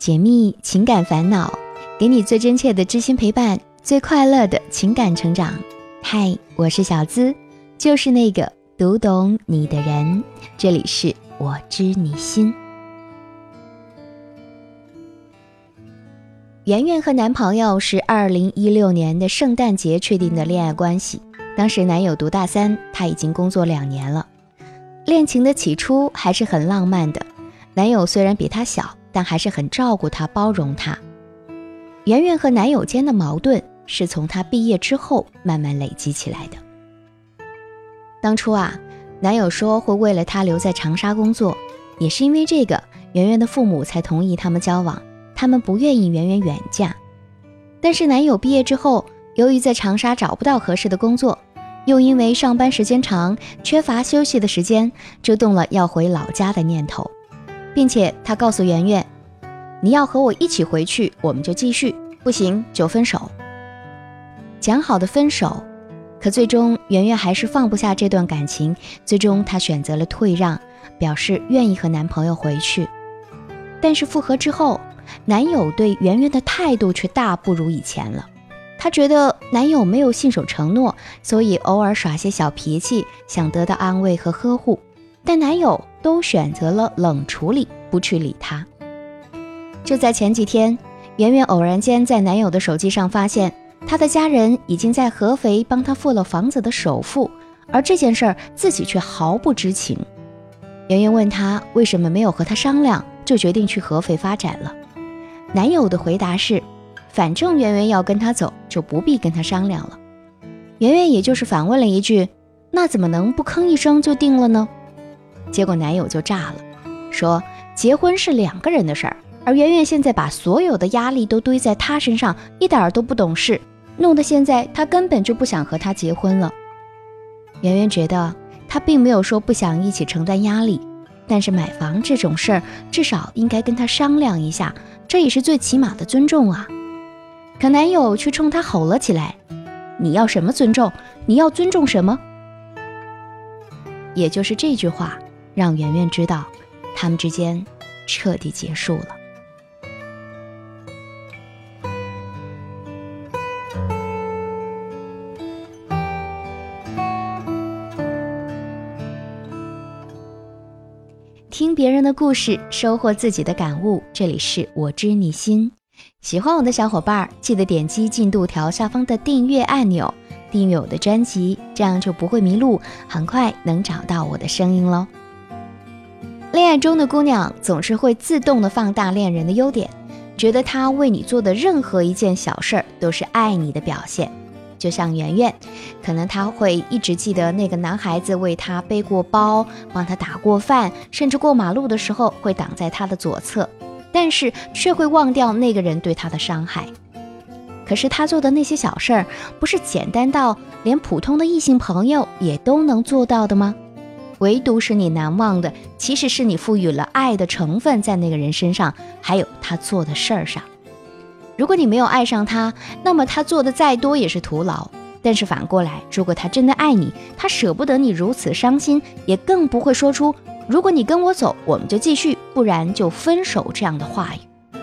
解密情感烦恼，给你最真切的知心陪伴，最快乐的情感成长。嗨，我是小资，就是那个读懂你的人。这里是我知你心。圆圆和男朋友是二零一六年的圣诞节确定的恋爱关系，当时男友读大三，他已经工作两年了。恋情的起初还是很浪漫的，男友虽然比她小。但还是很照顾她，包容她。圆圆和男友间的矛盾是从她毕业之后慢慢累积起来的。当初啊，男友说会为了她留在长沙工作，也是因为这个，圆圆的父母才同意他们交往。他们不愿意圆圆远嫁，但是男友毕业之后，由于在长沙找不到合适的工作，又因为上班时间长，缺乏休息的时间，就动了要回老家的念头。并且他告诉圆圆：“你要和我一起回去，我们就继续；不行就分手。”讲好的分手，可最终圆圆还是放不下这段感情，最终她选择了退让，表示愿意和男朋友回去。但是复合之后，男友对圆圆的态度却大不如以前了。她觉得男友没有信守承诺，所以偶尔耍些小脾气，想得到安慰和呵护。但男友都选择了冷处理，不去理她。就在前几天，圆圆偶然间在男友的手机上发现，他的家人已经在合肥帮他付了房子的首付，而这件事儿自己却毫不知情。圆圆问他为什么没有和他商量，就决定去合肥发展了。男友的回答是：反正圆圆要跟他走，就不必跟他商量了。圆圆也就是反问了一句：那怎么能不吭一声就定了呢？结果男友就炸了，说结婚是两个人的事儿，而圆圆现在把所有的压力都堆在他身上，一点儿都不懂事，弄得现在他根本就不想和他结婚了。圆圆觉得他并没有说不想一起承担压力，但是买房这种事儿至少应该跟他商量一下，这也是最起码的尊重啊。可男友却冲他吼了起来：“你要什么尊重？你要尊重什么？”也就是这句话。让圆圆知道，他们之间彻底结束了。听别人的故事，收获自己的感悟。这里是我知你心，喜欢我的小伙伴记得点击进度条下方的订阅按钮，订阅我的专辑，这样就不会迷路，很快能找到我的声音喽。恋爱中的姑娘总是会自动的放大恋人的优点，觉得他为你做的任何一件小事儿都是爱你的表现。就像圆圆，可能他会一直记得那个男孩子为她背过包，帮她打过饭，甚至过马路的时候会挡在他的左侧，但是却会忘掉那个人对他的伤害。可是他做的那些小事儿，不是简单到连普通的异性朋友也都能做到的吗？唯独是你难忘的，其实是你赋予了爱的成分在那个人身上，还有他做的事儿上。如果你没有爱上他，那么他做的再多也是徒劳。但是反过来，如果他真的爱你，他舍不得你如此伤心，也更不会说出“如果你跟我走，我们就继续，不然就分手”这样的话语。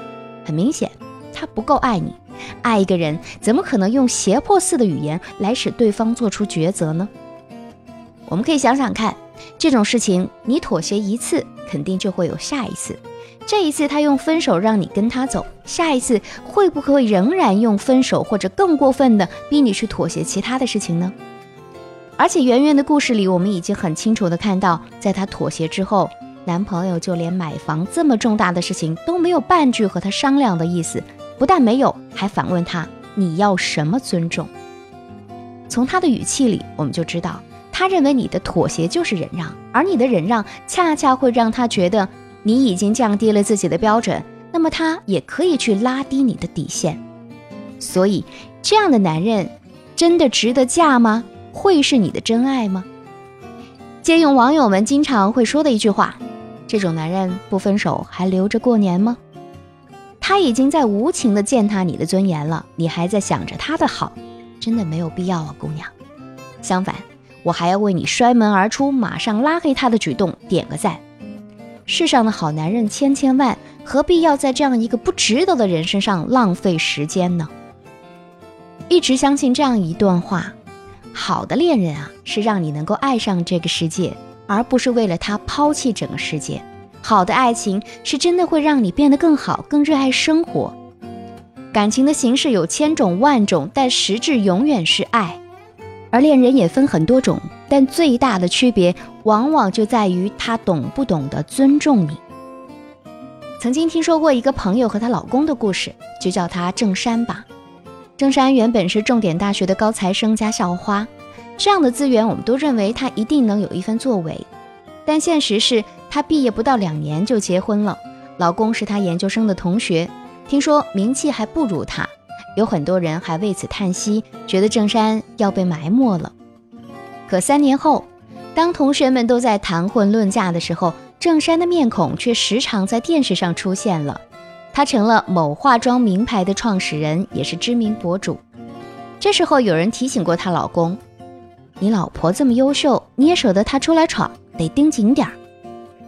很明显，他不够爱你。爱一个人，怎么可能用胁迫似的语言来使对方做出抉择呢？我们可以想想看。这种事情，你妥协一次，肯定就会有下一次。这一次他用分手让你跟他走，下一次会不会仍然用分手或者更过分的逼你去妥协其他的事情呢？而且圆圆的故事里，我们已经很清楚的看到，在她妥协之后，男朋友就连买房这么重大的事情都没有半句和她商量的意思，不但没有，还反问她你要什么尊重？从他的语气里，我们就知道。他认为你的妥协就是忍让，而你的忍让恰恰会让他觉得你已经降低了自己的标准，那么他也可以去拉低你的底线。所以，这样的男人真的值得嫁吗？会是你的真爱吗？借用网友们经常会说的一句话：这种男人不分手还留着过年吗？他已经在无情的践踏你的尊严了，你还在想着他的好，真的没有必要啊，姑娘。相反。我还要为你摔门而出，马上拉黑他的举动点个赞。世上的好男人千千万，何必要在这样一个不值得的人身上浪费时间呢？一直相信这样一段话：好的恋人啊，是让你能够爱上这个世界，而不是为了他抛弃整个世界。好的爱情是真的会让你变得更好，更热爱生活。感情的形式有千种万种，但实质永远是爱。而恋人也分很多种，但最大的区别往往就在于他懂不懂得尊重你。曾经听说过一个朋友和她老公的故事，就叫他郑山吧。郑山原本是重点大学的高材生加校花，这样的资源我们都认为他一定能有一番作为。但现实是他毕业不到两年就结婚了，老公是他研究生的同学，听说名气还不如他。有很多人还为此叹息，觉得郑山要被埋没了。可三年后，当同学们都在谈婚论嫁的时候，郑山的面孔却时常在电视上出现了。他成了某化妆名牌的创始人，也是知名博主。这时候有人提醒过她老公：“你老婆这么优秀，你也舍得她出来闯，得盯紧点儿。”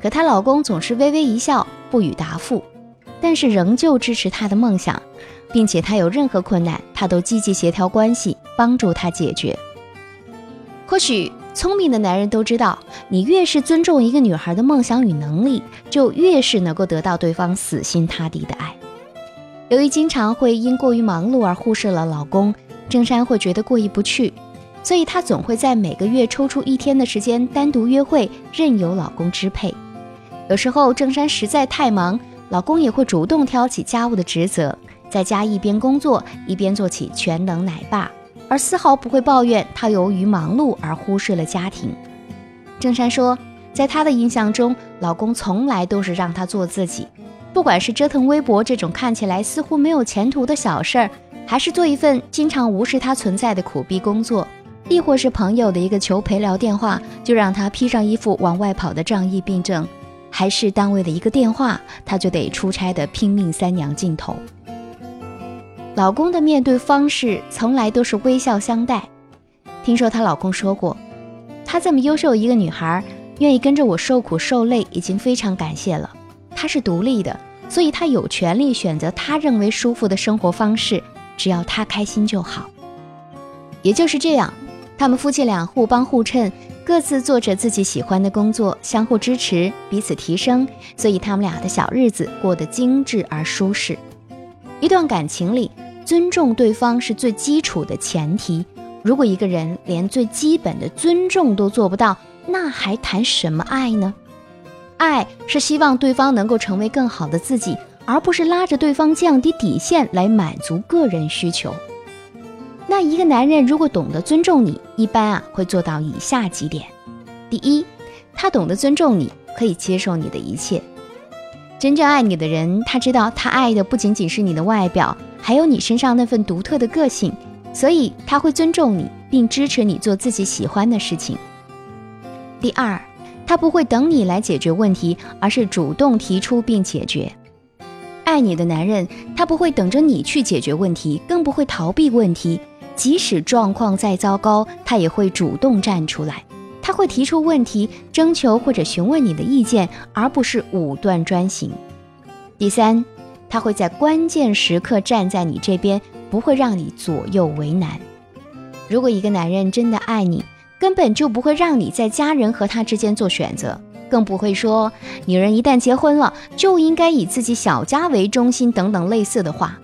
可她老公总是微微一笑，不予答复，但是仍旧支持她的梦想。并且他有任何困难，他都积极协调关系，帮助他解决。或许聪明的男人都知道，你越是尊重一个女孩的梦想与能力，就越是能够得到对方死心塌地的爱。由于经常会因过于忙碌而忽视了老公，郑山会觉得过意不去，所以她总会在每个月抽出一天的时间单独约会，任由老公支配。有时候郑山实在太忙，老公也会主动挑起家务的职责。在家一边工作一边做起全能奶爸，而丝毫不会抱怨他由于忙碌而忽视了家庭。郑山说，在他的印象中，老公从来都是让他做自己，不管是折腾微博这种看起来似乎没有前途的小事儿，还是做一份经常无视他存在的苦逼工作，亦或是朋友的一个求陪聊电话就让他披上衣服往外跑的仗义病症，还是单位的一个电话她就得出差的拼命三娘镜头。老公的面对方式从来都是微笑相待。听说她老公说过，她这么优秀一个女孩，愿意跟着我受苦受累，已经非常感谢了。她是独立的，所以她有权利选择她认为舒服的生活方式，只要她开心就好。也就是这样，他们夫妻俩互帮互衬，各自做着自己喜欢的工作，相互支持，彼此提升，所以他们俩的小日子过得精致而舒适。一段感情里。尊重对方是最基础的前提。如果一个人连最基本的尊重都做不到，那还谈什么爱呢？爱是希望对方能够成为更好的自己，而不是拉着对方降低底线来满足个人需求。那一个男人如果懂得尊重你，一般啊会做到以下几点：第一，他懂得尊重你，可以接受你的一切。真正爱你的人，他知道他爱的不仅仅是你的外表。还有你身上那份独特的个性，所以他会尊重你，并支持你做自己喜欢的事情。第二，他不会等你来解决问题，而是主动提出并解决。爱你的男人，他不会等着你去解决问题，更不会逃避问题。即使状况再糟糕，他也会主动站出来。他会提出问题，征求或者询问你的意见，而不是武断专行。第三。他会在关键时刻站在你这边，不会让你左右为难。如果一个男人真的爱你，根本就不会让你在家人和他之间做选择，更不会说女人一旦结婚了就应该以自己小家为中心等等类似的话。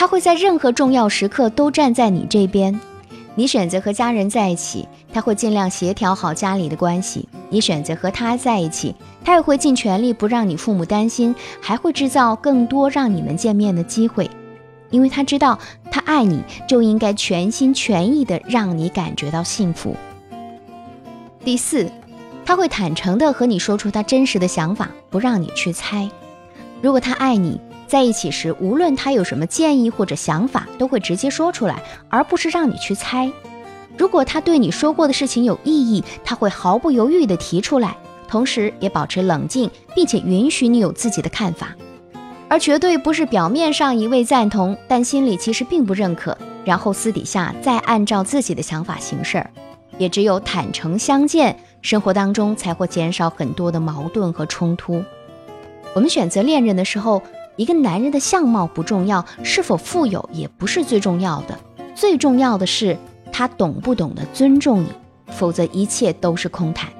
他会在任何重要时刻都站在你这边。你选择和家人在一起，他会尽量协调好家里的关系；你选择和他在一起，他也会尽全力不让你父母担心，还会制造更多让你们见面的机会，因为他知道他爱你，就应该全心全意的让你感觉到幸福。第四，他会坦诚的和你说出他真实的想法，不让你去猜。如果他爱你。在一起时，无论他有什么建议或者想法，都会直接说出来，而不是让你去猜。如果他对你说过的事情有异议，他会毫不犹豫地提出来，同时也保持冷静，并且允许你有自己的看法，而绝对不是表面上一味赞同，但心里其实并不认可，然后私底下再按照自己的想法行事儿。也只有坦诚相见，生活当中才会减少很多的矛盾和冲突。我们选择恋人的时候。一个男人的相貌不重要，是否富有也不是最重要的，最重要的是他懂不懂得尊重你，否则一切都是空谈。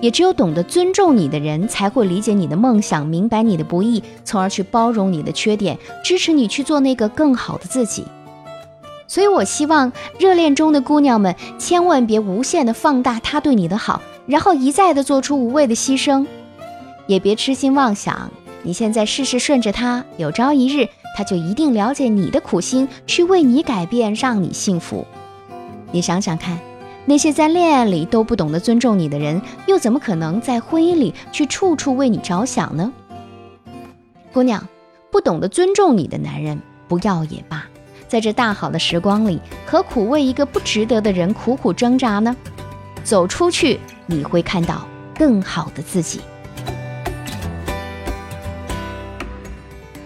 也只有懂得尊重你的人，才会理解你的梦想，明白你的不易，从而去包容你的缺点，支持你去做那个更好的自己。所以，我希望热恋中的姑娘们千万别无限的放大他对你的好，然后一再的做出无谓的牺牲，也别痴心妄想，你现在事事顺着他，有朝一日他就一定了解你的苦心，去为你改变，让你幸福。你想想看。那些在恋爱里都不懂得尊重你的人，又怎么可能在婚姻里去处处为你着想呢？姑娘，不懂得尊重你的男人不要也罢，在这大好的时光里，何苦为一个不值得的人苦苦挣扎呢？走出去，你会看到更好的自己。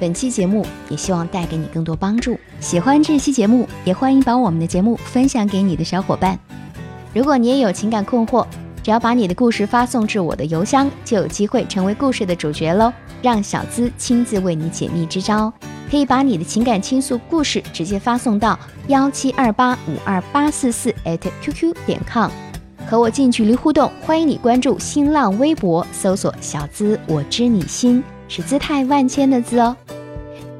本期节目也希望带给你更多帮助。喜欢这期节目，也欢迎把我们的节目分享给你的小伙伴。如果你也有情感困惑，只要把你的故事发送至我的邮箱，就有机会成为故事的主角喽！让小资亲自为你解密支招，可以把你的情感倾诉故事直接发送到幺七二八五二八四四 @QQ 点 com，和我近距离互动。欢迎你关注新浪微博，搜索“小资我知你心”，是姿态万千的“资”哦。